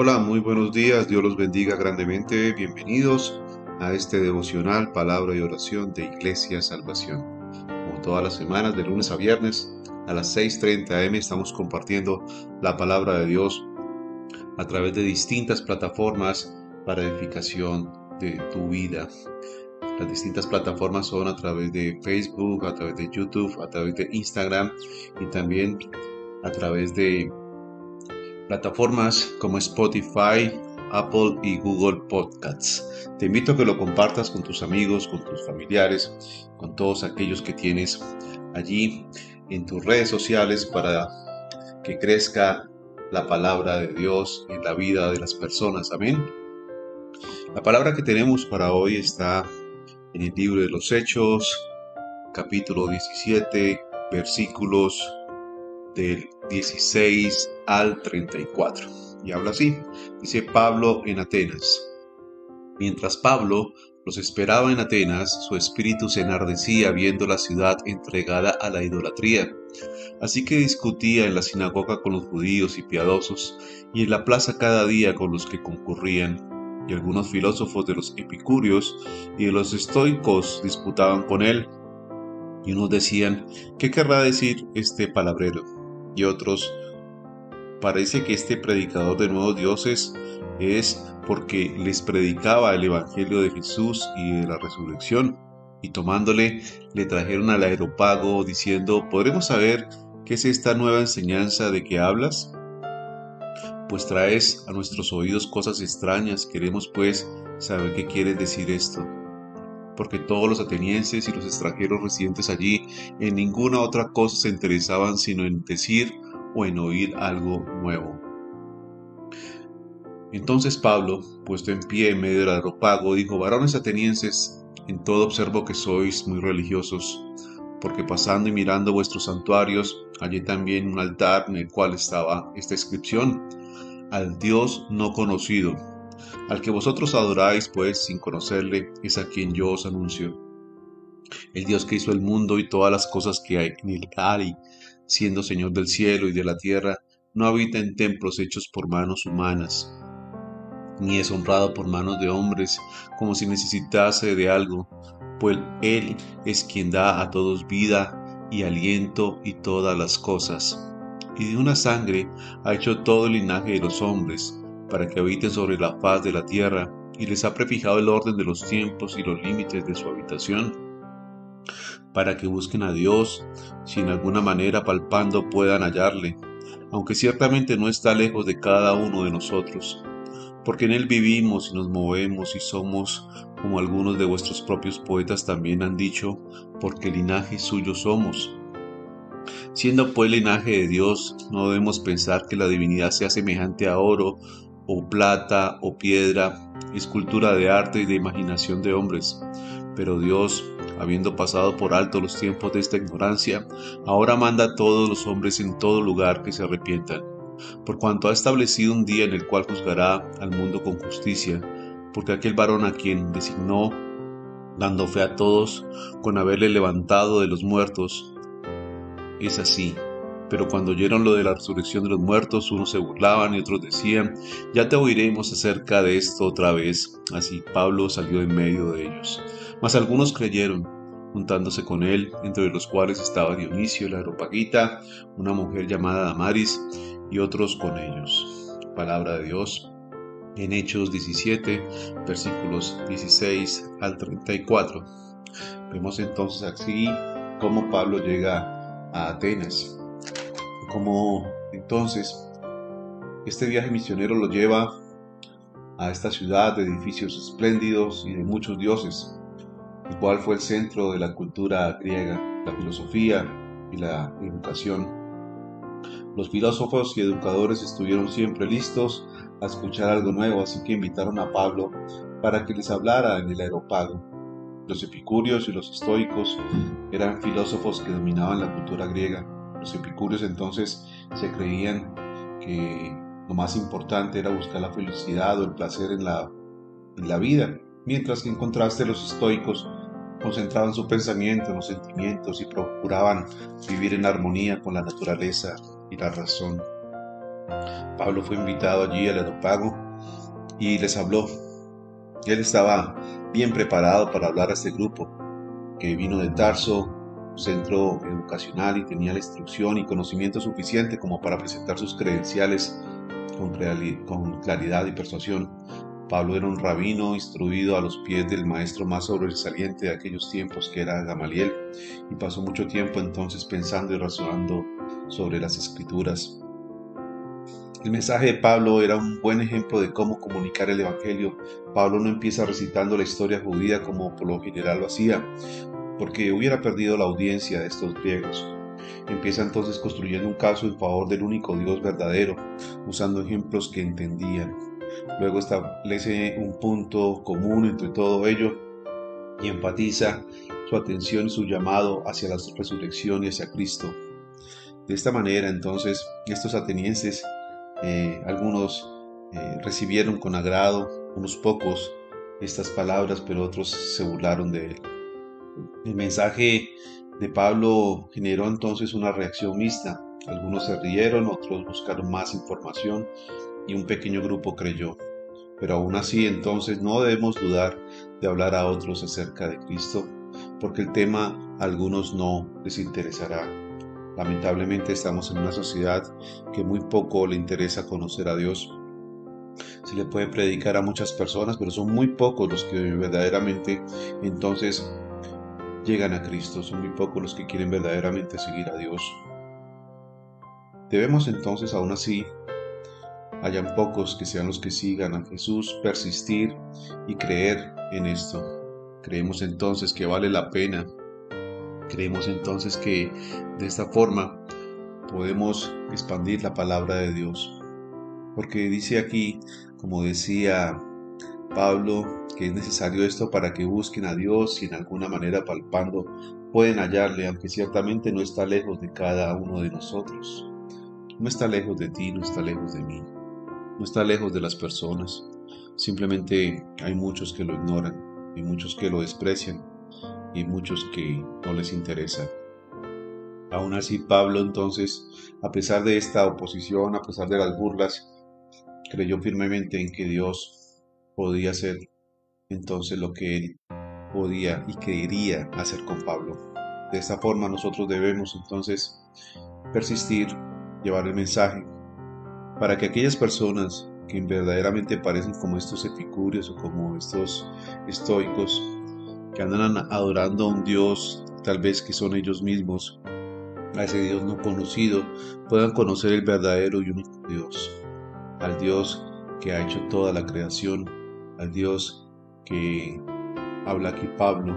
Hola, muy buenos días, Dios los bendiga grandemente, bienvenidos a este devocional Palabra y Oración de Iglesia Salvación. Como todas las semanas, de lunes a viernes, a las 6.30 am estamos compartiendo la palabra de Dios a través de distintas plataformas para edificación de tu vida. Las distintas plataformas son a través de Facebook, a través de YouTube, a través de Instagram y también a través de plataformas como Spotify, Apple y Google Podcasts. Te invito a que lo compartas con tus amigos, con tus familiares, con todos aquellos que tienes allí en tus redes sociales para que crezca la palabra de Dios en la vida de las personas. Amén. La palabra que tenemos para hoy está en el libro de los Hechos, capítulo 17, versículos del 16 al 34. Y habla así, dice Pablo en Atenas. Mientras Pablo los esperaba en Atenas, su espíritu se enardecía viendo la ciudad entregada a la idolatría. Así que discutía en la sinagoga con los judíos y piadosos, y en la plaza cada día con los que concurrían. Y algunos filósofos de los epicúreos y de los estoicos disputaban con él. Y unos decían, ¿qué querrá decir este palabrero? Y otros, parece que este predicador de nuevos dioses es porque les predicaba el Evangelio de Jesús y de la resurrección, y tomándole le trajeron al aeropago diciendo, ¿podremos saber qué es esta nueva enseñanza de que hablas? Pues traes a nuestros oídos cosas extrañas, queremos pues saber qué quieres decir esto porque todos los atenienses y los extranjeros residentes allí en ninguna otra cosa se interesaban sino en decir o en oír algo nuevo. Entonces Pablo, puesto en pie en medio del aeropago, dijo, varones atenienses, en todo observo que sois muy religiosos, porque pasando y mirando vuestros santuarios, hallé también un altar en el cual estaba esta inscripción, al Dios no conocido, al que vosotros adoráis, pues, sin conocerle, es a quien yo os anuncio. El Dios que hizo el mundo y todas las cosas que hay en él hay, siendo Señor del cielo y de la tierra, no habita en templos hechos por manos humanas, ni es honrado por manos de hombres, como si necesitase de algo, pues Él es quien da a todos vida y aliento y todas las cosas. Y de una sangre ha hecho todo el linaje de los hombres, para que habiten sobre la faz de la tierra, y les ha prefijado el orden de los tiempos y los límites de su habitación, para que busquen a Dios, si en alguna manera palpando puedan hallarle, aunque ciertamente no está lejos de cada uno de nosotros, porque en Él vivimos y nos movemos y somos, como algunos de vuestros propios poetas también han dicho, porque linaje suyo somos. Siendo pues linaje de Dios, no debemos pensar que la divinidad sea semejante a oro o plata o piedra, escultura de arte y de imaginación de hombres. Pero Dios, habiendo pasado por alto los tiempos de esta ignorancia, ahora manda a todos los hombres en todo lugar que se arrepientan, por cuanto ha establecido un día en el cual juzgará al mundo con justicia, porque aquel varón a quien designó, dando fe a todos, con haberle levantado de los muertos, es así pero cuando oyeron lo de la resurrección de los muertos, unos se burlaban y otros decían, ya te oiremos acerca de esto otra vez. Así Pablo salió en medio de ellos. Mas algunos creyeron, juntándose con él, entre los cuales estaba Dionisio, la Areopagita, una mujer llamada Damaris, y otros con ellos. Palabra de Dios. En Hechos 17, versículos 16 al 34. Vemos entonces así cómo Pablo llega a Atenas como entonces este viaje misionero lo lleva a esta ciudad de edificios espléndidos y de muchos dioses, el cual fue el centro de la cultura griega, la filosofía y la educación. Los filósofos y educadores estuvieron siempre listos a escuchar algo nuevo, así que invitaron a Pablo para que les hablara en el aeropago. Los epicúreos y los estoicos eran filósofos que dominaban la cultura griega los epicúreos entonces se creían que lo más importante era buscar la felicidad o el placer en la, en la vida, mientras que en contraste los estoicos concentraban su pensamiento en los sentimientos y procuraban vivir en armonía con la naturaleza y la razón. Pablo fue invitado allí al aeropago y les habló. Él estaba bien preparado para hablar a este grupo, que vino de Tarso, centro educacional y tenía la instrucción y conocimiento suficiente como para presentar sus credenciales con, claridad y persuasión. Pablo era un rabino instruido a los pies del maestro más sobresaliente de aquellos tiempos, que era Gamaliel, y pasó mucho tiempo entonces pensando y razonando sobre las escrituras. El mensaje de Pablo era un buen ejemplo de cómo comunicar el Evangelio. Pablo no empieza recitando la historia judía como por lo general lo hacía, porque hubiera perdido la audiencia de estos griegos. Empieza entonces construyendo un caso en favor del único Dios verdadero, usando ejemplos que entendían. Luego establece un punto común entre todo ello y enfatiza su atención y su llamado hacia la resurrección y hacia Cristo. De esta manera entonces estos atenienses, eh, algunos eh, recibieron con agrado, unos pocos, estas palabras, pero otros se burlaron de él. El mensaje de Pablo generó entonces una reacción mixta. Algunos se rieron, otros buscaron más información y un pequeño grupo creyó. Pero aún así entonces no debemos dudar de hablar a otros acerca de Cristo, porque el tema a algunos no les interesará. Lamentablemente estamos en una sociedad que muy poco le interesa conocer a Dios. Se le puede predicar a muchas personas, pero son muy pocos los que verdaderamente entonces llegan a Cristo, son muy pocos los que quieren verdaderamente seguir a Dios. Debemos entonces, aún así, hayan pocos que sean los que sigan a Jesús, persistir y creer en esto. Creemos entonces que vale la pena. Creemos entonces que de esta forma podemos expandir la palabra de Dios. Porque dice aquí, como decía Pablo, que es necesario esto para que busquen a Dios y en alguna manera palpando pueden hallarle, aunque ciertamente no está lejos de cada uno de nosotros. No está lejos de ti, no está lejos de mí, no está lejos de las personas. Simplemente hay muchos que lo ignoran, y muchos que lo desprecian y muchos que no les interesa. Aún así, Pablo entonces, a pesar de esta oposición, a pesar de las burlas, creyó firmemente en que Dios podía hacer entonces lo que él podía y quería hacer con Pablo. De esta forma nosotros debemos entonces persistir, llevar el mensaje, para que aquellas personas que verdaderamente parecen como estos epicúreos o como estos estoicos, que andan adorando a un Dios tal vez que son ellos mismos, a ese Dios no conocido, puedan conocer el verdadero y único Dios, al Dios que ha hecho toda la creación al Dios que habla aquí Pablo,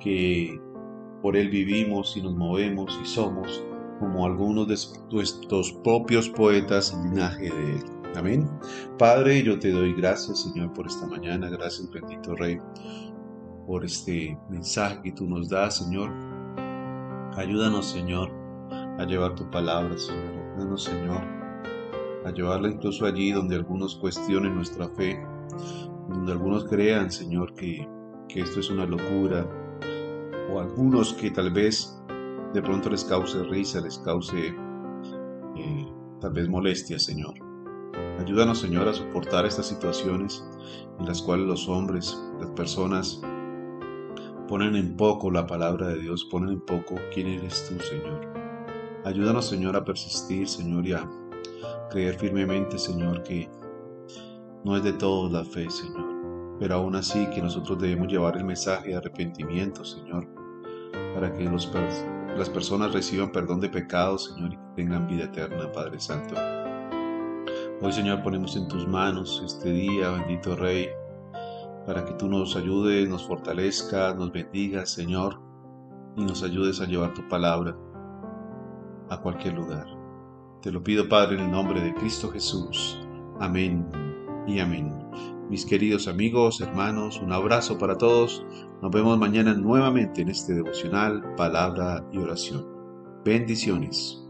que por Él vivimos y nos movemos y somos como algunos de nuestros propios poetas en linaje de Él. Amén. Padre, yo te doy gracias, Señor, por esta mañana. Gracias, bendito Rey, por este mensaje que tú nos das, Señor. Ayúdanos, Señor, a llevar tu palabra, Señor. Ayúdanos, Señor, a llevarla incluso allí donde algunos cuestionen nuestra fe, donde algunos crean, Señor, que, esto es una locura, o algunos que tal vez de pronto les cause risa, les cause eh, tal vez molestia, Señor. Ayúdanos, Señor, a soportar estas situaciones en las cuales los hombres, las personas, ponen en poco la palabra de Dios, ponen en poco quién eres tú, Señor. Ayúdanos, Señor, a persistir, Señor, y a creer firmemente, Señor, que no es de todos la fe, Señor, pero aún así que nosotros debemos llevar el mensaje de arrepentimiento, Señor, para que las personas reciban perdón de pecados, Señor, y tengan vida eterna, Padre Santo. Hoy, Señor, ponemos en tus manos este día, bendito Rey, para que tú nos ayudes, nos fortalezcas, nos bendigas, Señor, y nos ayudes a llevar tu palabra a cualquier lugar. Te lo pido, Padre, en el nombre de Cristo Jesús. Amén y amén. Mis queridos amigos, hermanos, un abrazo para todos. Nos vemos mañana nuevamente en este devocional, palabra y oración. Bendiciones.